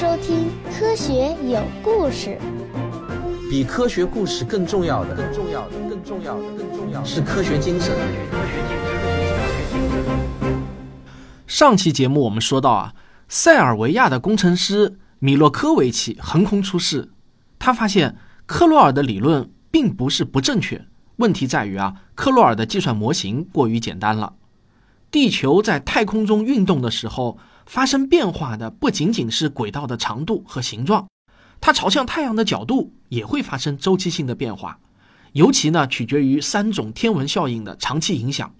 收听《科学有故事》。比科学故事更重要的，更重要的，更重要的，更重要的是科学精神。上期节目我们说到啊，塞尔维亚的工程师米洛科维奇横空出世，他发现克洛尔的理论并不是不正确，问题在于啊，克洛尔的计算模型过于简单了。地球在太空中运动的时候，发生变化的不仅仅是轨道的长度和形状，它朝向太阳的角度也会发生周期性的变化，尤其呢取决于三种天文效应的长期影响，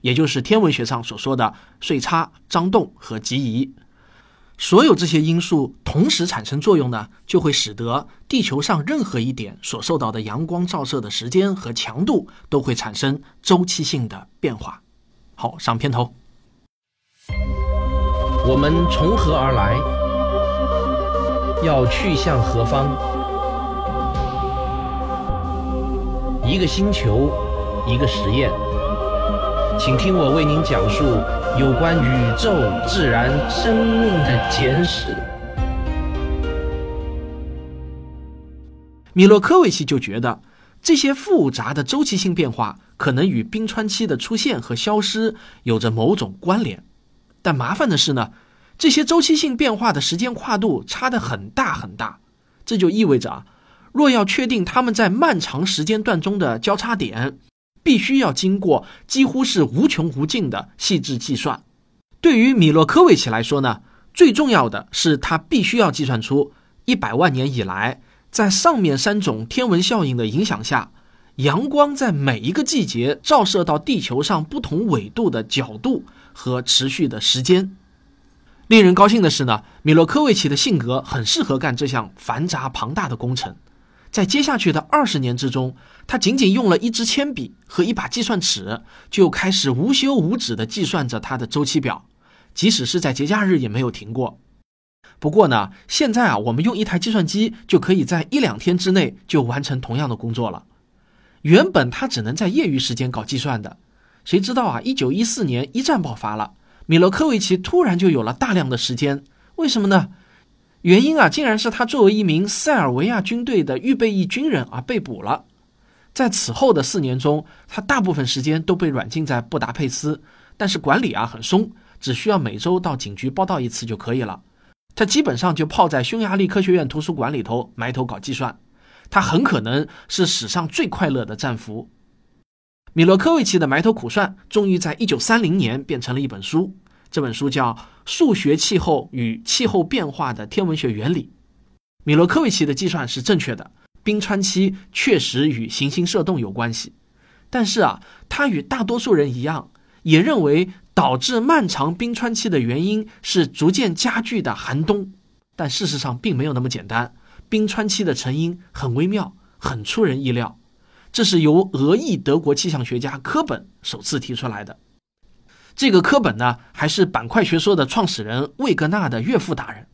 也就是天文学上所说的岁差、张动和极移。所有这些因素同时产生作用呢，就会使得地球上任何一点所受到的阳光照射的时间和强度都会产生周期性的变化。好，上片头。我们从何而来？要去向何方？一个星球，一个实验，请听我为您讲述有关宇宙、自然、生命的简史。米洛科维奇就觉得，这些复杂的周期性变化可能与冰川期的出现和消失有着某种关联。但麻烦的是呢，这些周期性变化的时间跨度差得很大很大，这就意味着啊，若要确定它们在漫长时间段中的交叉点，必须要经过几乎是无穷无尽的细致计算。对于米洛科维奇来说呢，最重要的是他必须要计算出一百万年以来。在上面三种天文效应的影响下，阳光在每一个季节照射到地球上不同纬度的角度和持续的时间。令人高兴的是呢，米洛科维奇的性格很适合干这项繁杂庞大的工程。在接下去的二十年之中，他仅仅用了一支铅笔和一把计算尺，就开始无休无止地计算着他的周期表，即使是在节假日也没有停过。不过呢，现在啊，我们用一台计算机就可以在一两天之内就完成同样的工作了。原本他只能在业余时间搞计算的，谁知道啊？一九一四年一战爆发了，米洛科维奇突然就有了大量的时间。为什么呢？原因啊，竟然是他作为一名塞尔维亚军队的预备役军人而被捕了。在此后的四年中，他大部分时间都被软禁在布达佩斯，但是管理啊很松，只需要每周到警局报到一次就可以了。他基本上就泡在匈牙利科学院图书馆里头埋头搞计算，他很可能是史上最快乐的战俘。米洛科维奇的埋头苦算，终于在一九三零年变成了一本书。这本书叫《数学气候与气候变化的天文学原理》。米洛科维奇的计算是正确的，冰川期确实与行星射动有关系。但是啊，他与大多数人一样，也认为。导致漫长冰川期的原因是逐渐加剧的寒冬，但事实上并没有那么简单。冰川期的成因很微妙，很出人意料。这是由俄裔德国气象学家科本首次提出来的。这个科本呢，还是板块学说的创始人魏格纳的岳父大人。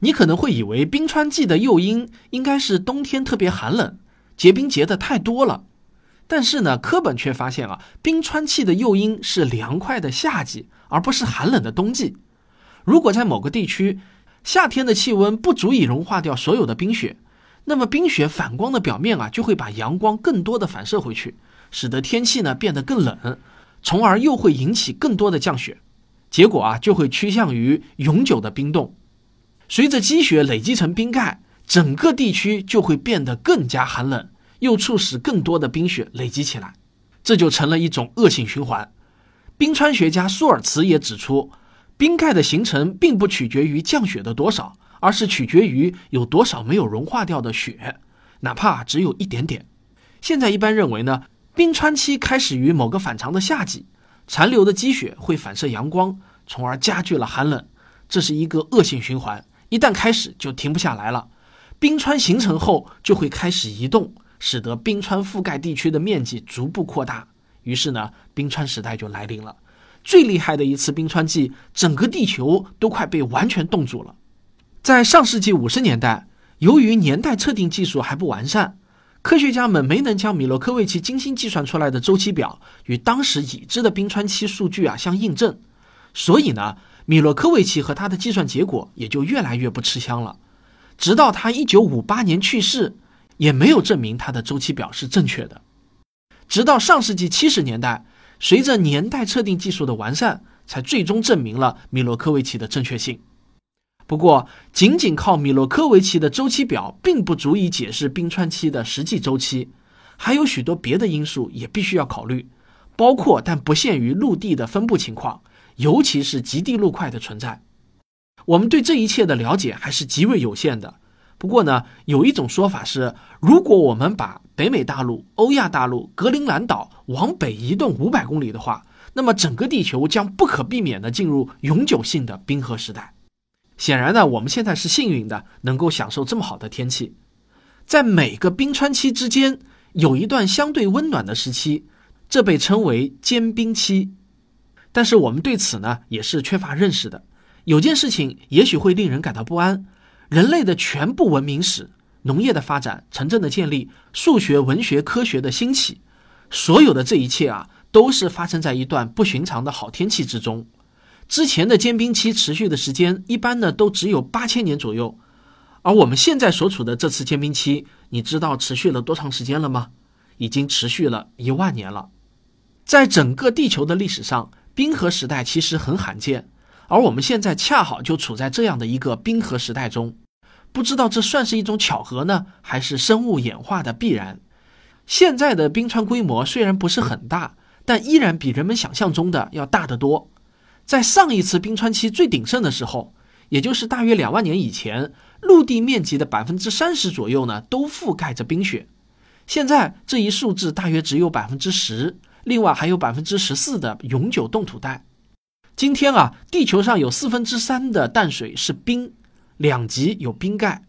你可能会以为冰川季的诱因应该是冬天特别寒冷，结冰结的太多了。但是呢，科本却发现啊，冰川气的诱因是凉快的夏季，而不是寒冷的冬季。如果在某个地区，夏天的气温不足以融化掉所有的冰雪，那么冰雪反光的表面啊，就会把阳光更多的反射回去，使得天气呢变得更冷，从而又会引起更多的降雪，结果啊就会趋向于永久的冰冻。随着积雪累积成冰盖，整个地区就会变得更加寒冷。又促使更多的冰雪累积起来，这就成了一种恶性循环。冰川学家舒尔茨也指出，冰盖的形成并不取决于降雪的多少，而是取决于有多少没有融化掉的雪，哪怕只有一点点。现在一般认为呢，冰川期开始于某个反常的夏季，残留的积雪会反射阳光，从而加剧了寒冷。这是一个恶性循环，一旦开始就停不下来了。冰川形成后就会开始移动。使得冰川覆盖地区的面积逐步扩大，于是呢，冰川时代就来临了。最厉害的一次冰川季，整个地球都快被完全冻住了。在上世纪五十年代，由于年代测定技术还不完善，科学家们没能将米洛科维奇精心计算出来的周期表与当时已知的冰川期数据啊相印证，所以呢，米洛科维奇和他的计算结果也就越来越不吃香了。直到他一九五八年去世，也没有证明他的周期表是正确的。直到上世纪七十年代，随着年代测定技术的完善，才最终证明了米洛科维奇的正确性。不过，仅仅靠米洛科维奇的周期表并不足以解释冰川期的实际周期，还有许多别的因素也必须要考虑，包括但不限于陆地的分布情况，尤其是极地陆块的存在。我们对这一切的了解还是极为有限的。不过呢，有一种说法是，如果我们把北美大陆、欧亚大陆、格陵兰岛往北移动五百公里的话，那么整个地球将不可避免地进入永久性的冰河时代。显然呢，我们现在是幸运的，能够享受这么好的天气。在每个冰川期之间，有一段相对温暖的时期，这被称为间冰期。但是我们对此呢，也是缺乏认识的。有件事情也许会令人感到不安：人类的全部文明史、农业的发展、城镇的建立、数学、文学、科学的兴起，所有的这一切啊，都是发生在一段不寻常的好天气之中。之前的间冰期持续的时间一般呢都只有八千年左右，而我们现在所处的这次间冰期，你知道持续了多长时间了吗？已经持续了一万年了。在整个地球的历史上，冰河时代其实很罕见，而我们现在恰好就处在这样的一个冰河时代中。不知道这算是一种巧合呢，还是生物演化的必然？现在的冰川规模虽然不是很大，但依然比人们想象中的要大得多。在上一次冰川期最鼎盛的时候，也就是大约两万年以前，陆地面积的百分之三十左右呢，都覆盖着冰雪。现在这一数字大约只有百分之十，另外还有百分之十四的永久冻土带。今天啊，地球上有四分之三的淡水是冰，两极有冰盖。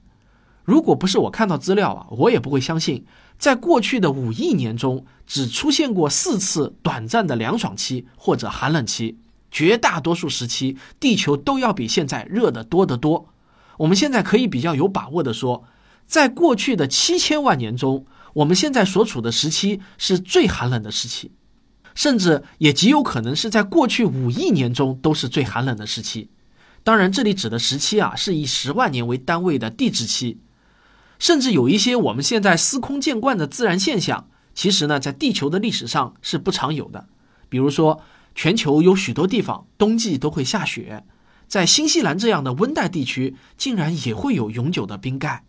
如果不是我看到资料啊，我也不会相信，在过去的五亿年中，只出现过四次短暂的凉爽期或者寒冷期。绝大多数时期，地球都要比现在热得多得多。我们现在可以比较有把握地说，在过去的七千万年中，我们现在所处的时期是最寒冷的时期，甚至也极有可能是在过去五亿年中都是最寒冷的时期。当然，这里指的时期啊，是以十万年为单位的地质期。甚至有一些我们现在司空见惯的自然现象，其实呢，在地球的历史上是不常有的，比如说。全球有许多地方冬季都会下雪，在新西兰这样的温带地区，竟然也会有永久的冰盖。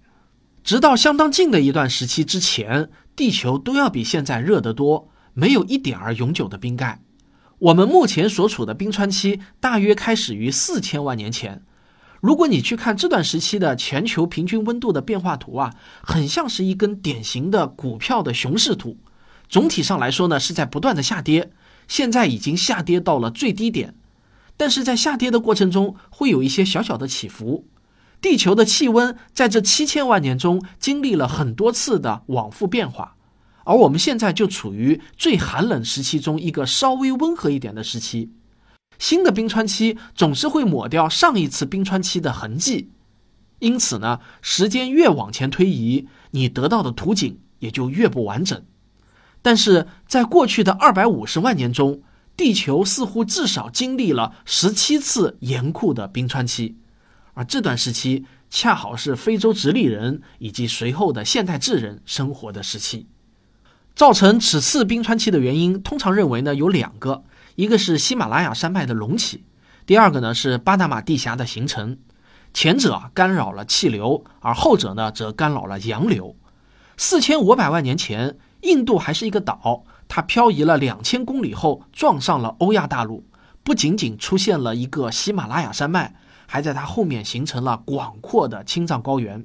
直到相当近的一段时期之前，地球都要比现在热得多，没有一点儿永久的冰盖。我们目前所处的冰川期大约开始于四千万年前。如果你去看这段时期的全球平均温度的变化图啊，很像是一根典型的股票的熊市图。总体上来说呢，是在不断的下跌。现在已经下跌到了最低点，但是在下跌的过程中会有一些小小的起伏。地球的气温在这七千万年中经历了很多次的往复变化，而我们现在就处于最寒冷时期中一个稍微温和一点的时期。新的冰川期总是会抹掉上一次冰川期的痕迹，因此呢，时间越往前推移，你得到的图景也就越不完整。但是在过去的二百五十万年中，地球似乎至少经历了十七次严酷的冰川期，而这段时期恰好是非洲直立人以及随后的现代智人生活的时期。造成此次冰川期的原因，通常认为呢有两个，一个是喜马拉雅山脉的隆起，第二个呢是巴拿马地峡的形成。前者干扰了气流，而后者呢则干扰了洋流。四千五百万年前。印度还是一个岛，它漂移了两千公里后撞上了欧亚大陆，不仅仅出现了一个喜马拉雅山脉，还在它后面形成了广阔的青藏高原。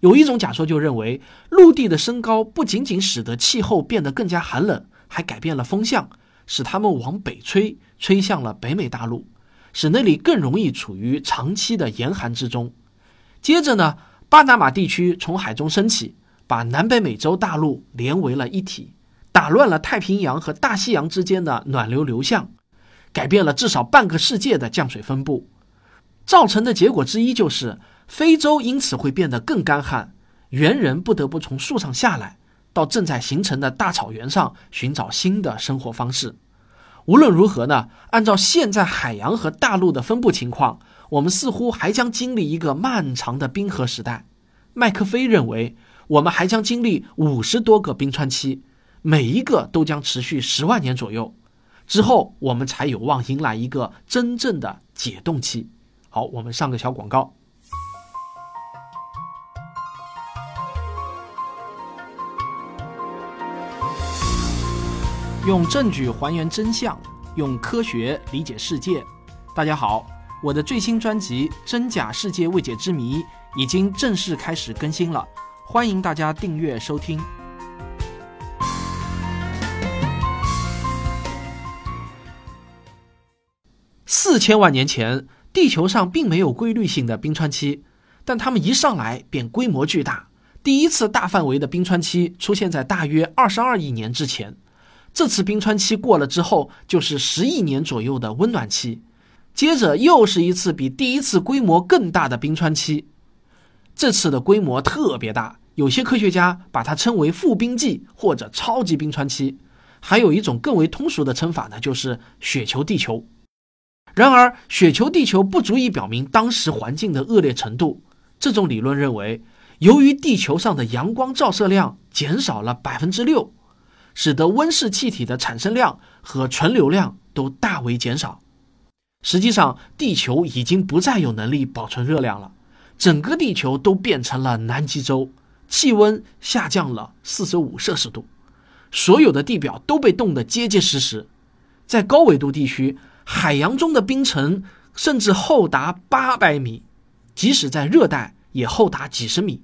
有一种假说就认为，陆地的升高不仅仅使得气候变得更加寒冷，还改变了风向，使它们往北吹，吹向了北美大陆，使那里更容易处于长期的严寒之中。接着呢，巴拿马地区从海中升起。把南北美洲大陆连为了一体，打乱了太平洋和大西洋之间的暖流流向，改变了至少半个世界的降水分布。造成的结果之一就是，非洲因此会变得更干旱，猿人不得不从树上下来，到正在形成的大草原上寻找新的生活方式。无论如何呢，按照现在海洋和大陆的分布情况，我们似乎还将经历一个漫长的冰河时代。麦克菲认为，我们还将经历五十多个冰川期，每一个都将持续十万年左右。之后，我们才有望迎来一个真正的解冻期。好，我们上个小广告。用证据还原真相，用科学理解世界。大家好，我的最新专辑《真假世界未解之谜》已经正式开始更新了，欢迎大家订阅收听。四千万年前，地球上并没有规律性的冰川期，但它们一上来便规模巨大。第一次大范围的冰川期出现在大约二十二亿年之前。这次冰川期过了之后，就是十亿年左右的温暖期，接着又是一次比第一次规模更大的冰川期。这次的规模特别大，有些科学家把它称为复冰季或者超级冰川期。还有一种更为通俗的称法呢，就是雪球地球。然而，雪球地球不足以表明当时环境的恶劣程度。这种理论认为，由于地球上的阳光照射量减少了百分之六。使得温室气体的产生量和存留量都大为减少。实际上，地球已经不再有能力保存热量了，整个地球都变成了南极洲，气温下降了四十五摄氏度，所有的地表都被冻得结结实实。在高纬度地区，海洋中的冰层甚至厚达八百米，即使在热带也厚达几十米。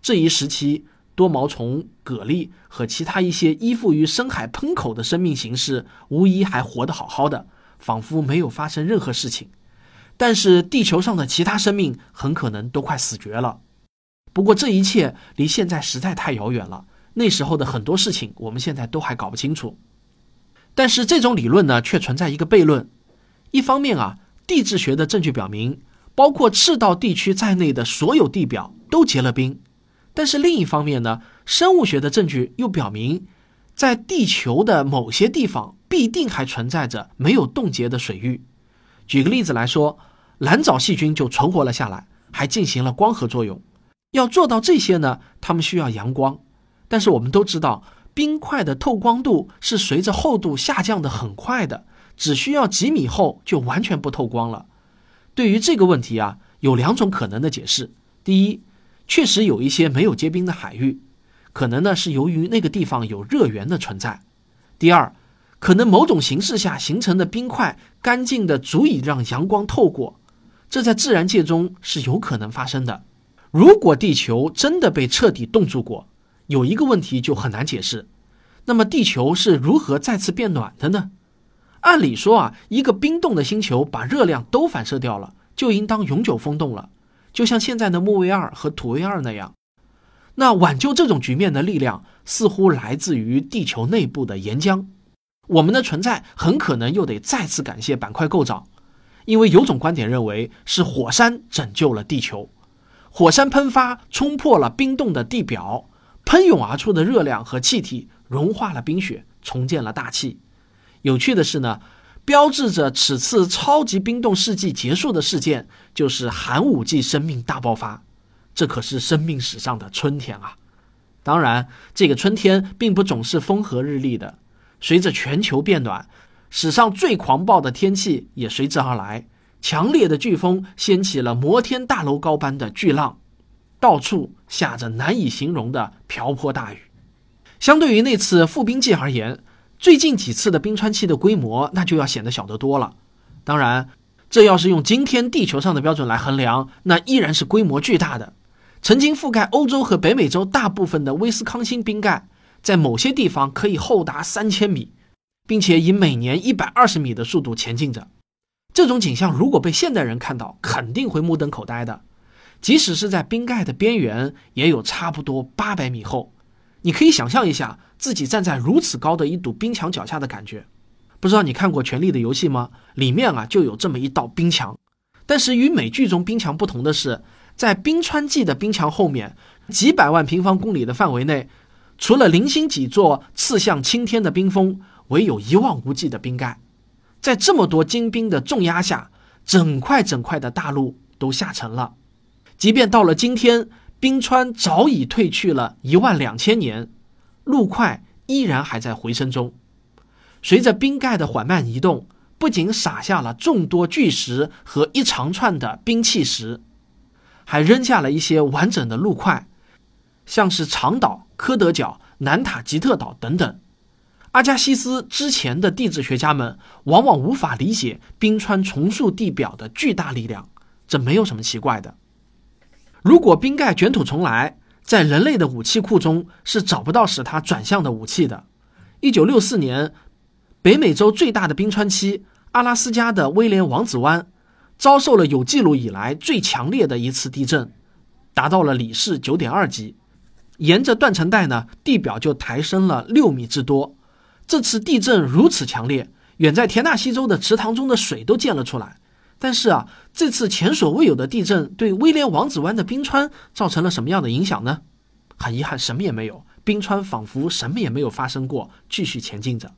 这一时期。多毛虫、蛤蜊和其他一些依附于深海喷口的生命形式，无疑还活得好好的，仿佛没有发生任何事情。但是地球上的其他生命很可能都快死绝了。不过这一切离现在实在太遥远了，那时候的很多事情我们现在都还搞不清楚。但是这种理论呢，却存在一个悖论：一方面啊，地质学的证据表明，包括赤道地区在内的所有地表都结了冰。但是另一方面呢，生物学的证据又表明，在地球的某些地方必定还存在着没有冻结的水域。举个例子来说，蓝藻细菌就存活了下来，还进行了光合作用。要做到这些呢，它们需要阳光。但是我们都知道，冰块的透光度是随着厚度下降的很快的，只需要几米厚就完全不透光了。对于这个问题啊，有两种可能的解释：第一，确实有一些没有结冰的海域，可能呢是由于那个地方有热源的存在。第二，可能某种形式下形成的冰块干净的足以让阳光透过，这在自然界中是有可能发生的。如果地球真的被彻底冻住过，有一个问题就很难解释，那么地球是如何再次变暖的呢？按理说啊，一个冰冻的星球把热量都反射掉了，就应当永久封冻了。就像现在的木卫二和土卫二那样，那挽救这种局面的力量似乎来自于地球内部的岩浆。我们的存在很可能又得再次感谢板块构造，因为有种观点认为是火山拯救了地球。火山喷发冲破了冰冻的地表，喷涌而出的热量和气体融化了冰雪，重建了大气。有趣的是呢。标志着此次超级冰冻世纪结束的事件，就是寒武纪生命大爆发。这可是生命史上的春天啊！当然，这个春天并不总是风和日丽的。随着全球变暖，史上最狂暴的天气也随之而来。强烈的飓风掀起了摩天大楼高般的巨浪，到处下着难以形容的瓢泼大雨。相对于那次复冰季而言，最近几次的冰川期的规模，那就要显得小得多了。当然，这要是用今天地球上的标准来衡量，那依然是规模巨大的。曾经覆盖欧洲和北美洲大部分的威斯康星冰盖，在某些地方可以厚达三千米，并且以每年一百二十米的速度前进着。这种景象如果被现代人看到，肯定会目瞪口呆的。即使是在冰盖的边缘，也有差不多八百米厚。你可以想象一下。自己站在如此高的一堵冰墙脚下的感觉，不知道你看过《权力的游戏》吗？里面啊就有这么一道冰墙。但是与美剧中冰墙不同的是，在冰川纪的冰墙后面，几百万平方公里的范围内，除了零星几座刺向青天的冰峰，唯有一望无际的冰盖。在这么多精兵的重压下，整块整块的大陆都下沉了。即便到了今天，冰川早已退去了一万两千年，陆块依然还在回升中。随着冰盖的缓慢移动，不仅撒下了众多巨石和一长串的冰碛石，还扔下了一些完整的陆块，像是长岛、科德角、南塔吉特岛等等。阿加西斯之前的地质学家们往往无法理解冰川重塑地表的巨大力量，这没有什么奇怪的。如果冰盖卷土重来，在人类的武器库中是找不到使它转向的武器的。一九六四年，北美洲最大的冰川期——阿拉斯加的威廉王子湾，遭受了有记录以来最强烈的一次地震，达到了里氏九点二级。沿着断层带呢，地表就抬升了六米之多。这次地震如此强烈，远在田纳西州的池塘中的水都溅了出来。但是啊，这次前所未有的地震对威廉王子湾的冰川造成了什么样的影响呢？很遗憾，什么也没有。冰川仿佛什么也没有发生过，继续前进着。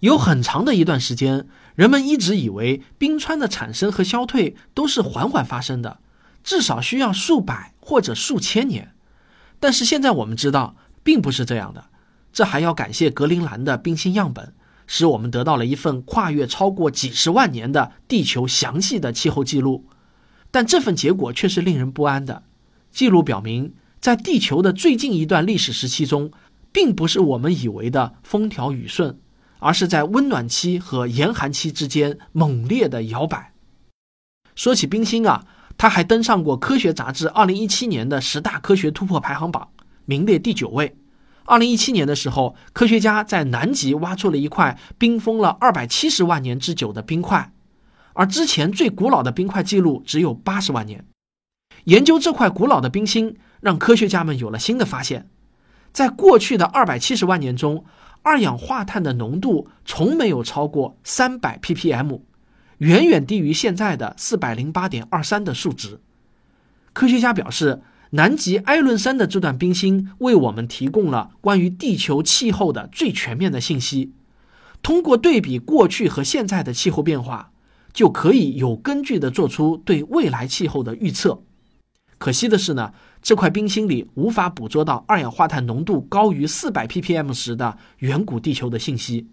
有很长的一段时间，人们一直以为冰川的产生和消退都是缓缓发生的，至少需要数百或者数千年。但是现在我们知道，并不是这样的。这还要感谢格陵兰的冰芯样本，使我们得到了一份跨越超过几十万年的地球详细的气候记录。但这份结果却是令人不安的。记录表明，在地球的最近一段历史时期中，并不是我们以为的风调雨顺，而是在温暖期和严寒期之间猛烈的摇摆。说起冰芯啊，它还登上过《科学》杂志2017年的十大科学突破排行榜，名列第九位。二零一七年的时候，科学家在南极挖出了一块冰封了二百七十万年之久的冰块，而之前最古老的冰块记录只有八十万年。研究这块古老的冰芯，让科学家们有了新的发现。在过去的二百七十万年中，二氧化碳的浓度从没有超过三百 ppm，远远低于现在的四百零八点二三的数值。科学家表示。南极埃伦山的这段冰芯为我们提供了关于地球气候的最全面的信息。通过对比过去和现在的气候变化，就可以有根据地做出对未来气候的预测。可惜的是呢，这块冰芯里无法捕捉到二氧化碳浓度高于四百 ppm 时的远古地球的信息。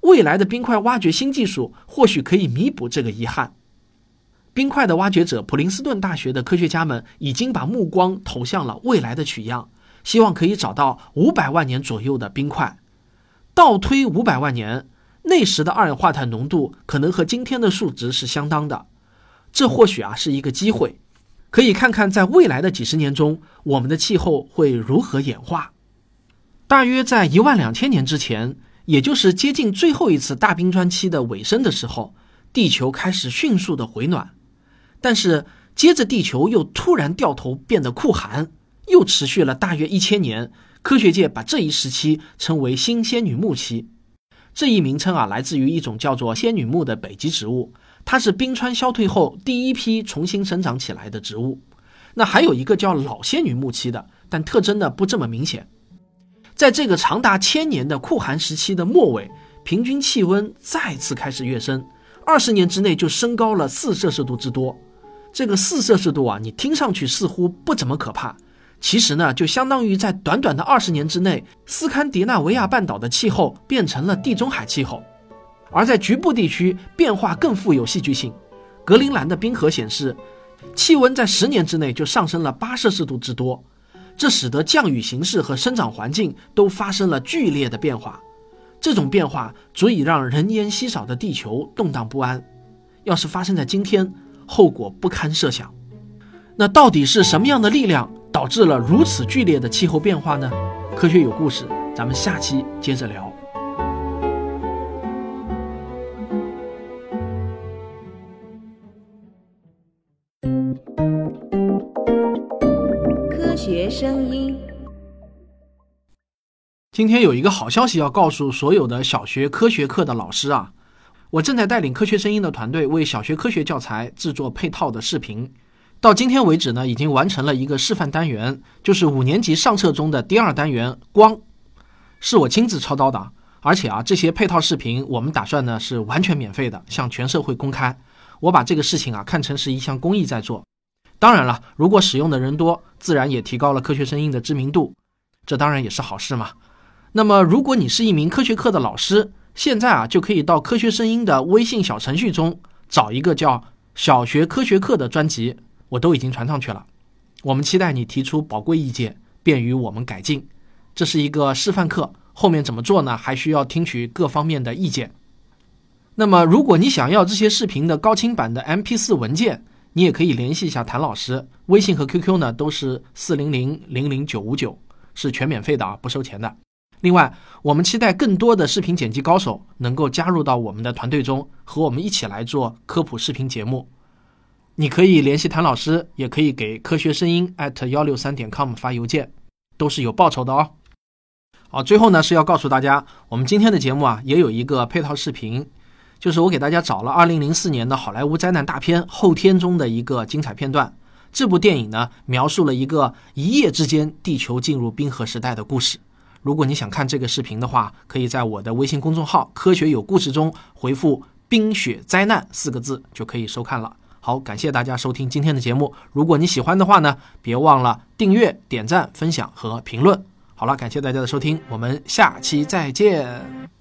未来的冰块挖掘新技术或许可以弥补这个遗憾。冰块的挖掘者普林斯顿大学的科学家们已经把目光投向了未来的取样，希望可以找到五百万年左右的冰块。倒推五百万年，那时的二氧化碳浓度可能和今天的数值是相当的。这或许啊是一个机会，可以看看在未来的几十年中，我们的气候会如何演化。大约在一万两千年之前，也就是接近最后一次大冰川期的尾声的时候，地球开始迅速的回暖。但是接着，地球又突然掉头变得酷寒，又持续了大约一千年。科学界把这一时期称为“新仙女木期”。这一名称啊，来自于一种叫做仙女木的北极植物，它是冰川消退后第一批重新生长起来的植物。那还有一个叫老仙女木期的，但特征呢不这么明显。在这个长达千年的酷寒时期的末尾，平均气温再次开始跃升，二十年之内就升高了四摄氏度之多。这个四摄氏度啊，你听上去似乎不怎么可怕，其实呢，就相当于在短短的二十年之内，斯堪的纳维亚半岛的气候变成了地中海气候，而在局部地区变化更富有戏剧性。格陵兰的冰河显示，气温在十年之内就上升了八摄氏度之多，这使得降雨形势和生长环境都发生了剧烈的变化。这种变化足以让人烟稀少的地球动荡不安。要是发生在今天，后果不堪设想。那到底是什么样的力量导致了如此剧烈的气候变化呢？科学有故事，咱们下期接着聊。科学声音。今天有一个好消息要告诉所有的小学科学课的老师啊！我正在带领科学声音的团队为小学科学教材制作配套的视频，到今天为止呢，已经完成了一个示范单元，就是五年级上册中的第二单元“光”，是我亲自操刀的。而且啊，这些配套视频我们打算呢是完全免费的，向全社会公开。我把这个事情啊看成是一项公益在做。当然了，如果使用的人多，自然也提高了科学声音的知名度，这当然也是好事嘛。那么，如果你是一名科学课的老师，现在啊就可以到科学声音的微信小程序中找一个叫“小学科学课”的专辑，我都已经传上去了。我们期待你提出宝贵意见，便于我们改进。这是一个示范课，后面怎么做呢？还需要听取各方面的意见。那么，如果你想要这些视频的高清版的 MP4 文件，你也可以联系一下谭老师，微信和 QQ 呢都是四零零零零九五九，是全免费的啊，不收钱的。另外，我们期待更多的视频剪辑高手能够加入到我们的团队中，和我们一起来做科普视频节目。你可以联系谭老师，也可以给科学声音 at 幺六三点 com 发邮件，都是有报酬的哦。好，最后呢是要告诉大家，我们今天的节目啊也有一个配套视频。就是我给大家找了2004年的好莱坞灾难大片《后天》中的一个精彩片段。这部电影呢，描述了一个一夜之间地球进入冰河时代的故事。如果你想看这个视频的话，可以在我的微信公众号“科学有故事”中回复“冰雪灾难”四个字，就可以收看了。好，感谢大家收听今天的节目。如果你喜欢的话呢，别忘了订阅、点赞、分享和评论。好了，感谢大家的收听，我们下期再见。